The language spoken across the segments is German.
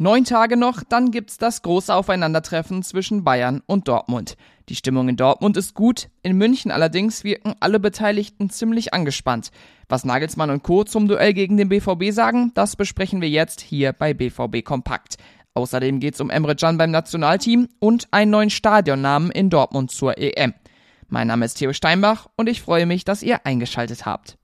Neun Tage noch, dann gibt's das große Aufeinandertreffen zwischen Bayern und Dortmund. Die Stimmung in Dortmund ist gut, in München allerdings wirken alle Beteiligten ziemlich angespannt. Was Nagelsmann und Co. zum Duell gegen den BVB sagen, das besprechen wir jetzt hier bei BVB Kompakt. Außerdem geht's um Emre Can beim Nationalteam und einen neuen Stadionnamen in Dortmund zur EM. Mein Name ist Theo Steinbach und ich freue mich, dass ihr eingeschaltet habt.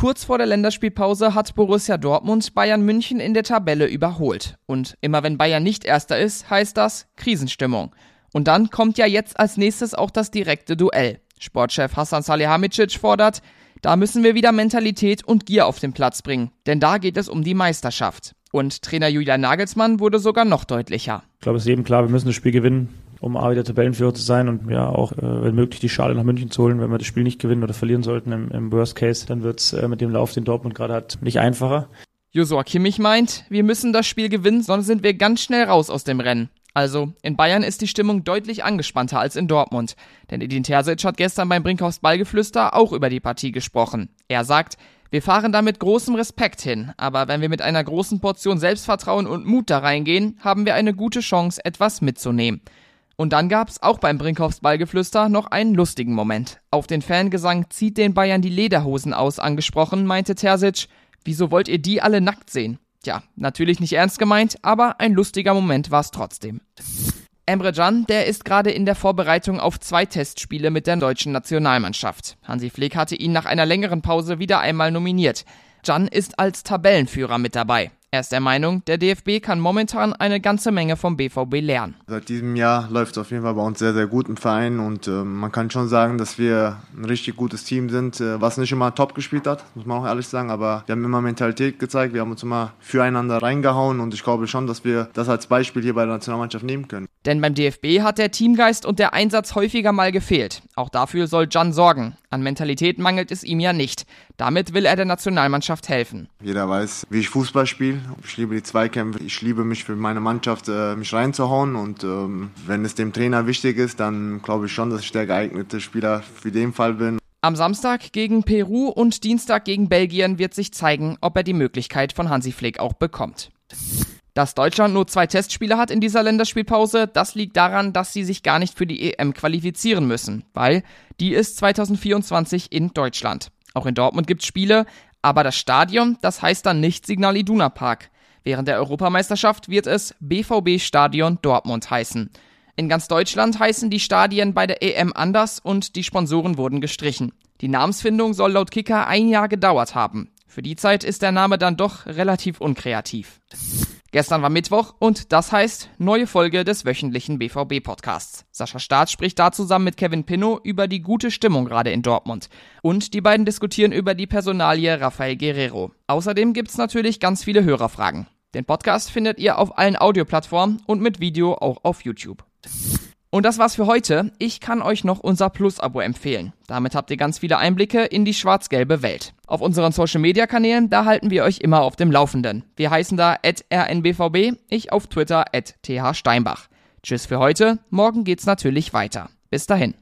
Kurz vor der Länderspielpause hat Borussia Dortmund Bayern München in der Tabelle überholt. Und immer wenn Bayern nicht erster ist, heißt das Krisenstimmung. Und dann kommt ja jetzt als nächstes auch das direkte Duell. Sportchef Hassan Salihamidzic fordert, da müssen wir wieder Mentalität und Gier auf den Platz bringen, denn da geht es um die Meisterschaft. Und Trainer Julian Nagelsmann wurde sogar noch deutlicher. Ich glaube, es ist jedem klar, wir müssen das Spiel gewinnen um A wieder Tabellenführer zu sein und ja auch, äh, wenn möglich, die Schale nach München zu holen. Wenn wir das Spiel nicht gewinnen oder verlieren sollten im, im Worst Case, dann wird es äh, mit dem Lauf, den Dortmund gerade hat, nicht einfacher. Josua Kimmich meint, wir müssen das Spiel gewinnen, sonst sind wir ganz schnell raus aus dem Rennen. Also, in Bayern ist die Stimmung deutlich angespannter als in Dortmund. Denn Edin Terzic hat gestern beim Brinkhaus Ballgeflüster auch über die Partie gesprochen. Er sagt, wir fahren da mit großem Respekt hin, aber wenn wir mit einer großen Portion Selbstvertrauen und Mut da reingehen, haben wir eine gute Chance, etwas mitzunehmen. Und dann gab's auch beim Brinkhoffs Ballgeflüster noch einen lustigen Moment. Auf den Fangesang zieht den Bayern die Lederhosen aus angesprochen, meinte Terzic. Wieso wollt ihr die alle nackt sehen? Tja, natürlich nicht ernst gemeint, aber ein lustiger Moment war's trotzdem. Emre Can, der ist gerade in der Vorbereitung auf zwei Testspiele mit der deutschen Nationalmannschaft. Hansi Flick hatte ihn nach einer längeren Pause wieder einmal nominiert. Can ist als Tabellenführer mit dabei. Er ist der Meinung, der DFB kann momentan eine ganze Menge vom BVB lernen. Seit diesem Jahr läuft es auf jeden Fall bei uns sehr, sehr gut im Verein und äh, man kann schon sagen, dass wir ein richtig gutes Team sind, äh, was nicht immer top gespielt hat, muss man auch ehrlich sagen, aber wir haben immer Mentalität gezeigt, wir haben uns immer füreinander reingehauen und ich glaube schon, dass wir das als Beispiel hier bei der Nationalmannschaft nehmen können. Denn beim DFB hat der Teamgeist und der Einsatz häufiger mal gefehlt. Auch dafür soll Jan sorgen. An Mentalität mangelt es ihm ja nicht. Damit will er der Nationalmannschaft helfen. Jeder weiß, wie ich Fußball spiele. Ich liebe die Zweikämpfe. Ich liebe mich für meine Mannschaft, äh, mich reinzuhauen. Und ähm, wenn es dem Trainer wichtig ist, dann glaube ich schon, dass ich der geeignete Spieler für den Fall bin. Am Samstag gegen Peru und Dienstag gegen Belgien wird sich zeigen, ob er die Möglichkeit von Hansi Flick auch bekommt. Dass Deutschland nur zwei Testspiele hat in dieser Länderspielpause, das liegt daran, dass sie sich gar nicht für die EM qualifizieren müssen, weil die ist 2024 in Deutschland. Auch in Dortmund gibt's Spiele, aber das Stadion, das heißt dann nicht Signal Iduna Park. Während der Europameisterschaft wird es BVB Stadion Dortmund heißen. In ganz Deutschland heißen die Stadien bei der EM anders und die Sponsoren wurden gestrichen. Die Namensfindung soll laut Kicker ein Jahr gedauert haben. Für die Zeit ist der Name dann doch relativ unkreativ. Gestern war Mittwoch und das heißt neue Folge des wöchentlichen BVB-Podcasts. Sascha Staat spricht da zusammen mit Kevin Pinnow über die gute Stimmung gerade in Dortmund. Und die beiden diskutieren über die Personalie Rafael Guerrero. Außerdem gibt's natürlich ganz viele Hörerfragen. Den Podcast findet ihr auf allen Audioplattformen und mit Video auch auf YouTube. Und das war's für heute. Ich kann euch noch unser Plus-Abo empfehlen. Damit habt ihr ganz viele Einblicke in die schwarz-gelbe Welt. Auf unseren Social-Media-Kanälen, da halten wir euch immer auf dem Laufenden. Wir heißen da rnbvb, ich auf Twitter thsteinbach. Tschüss für heute, morgen geht's natürlich weiter. Bis dahin.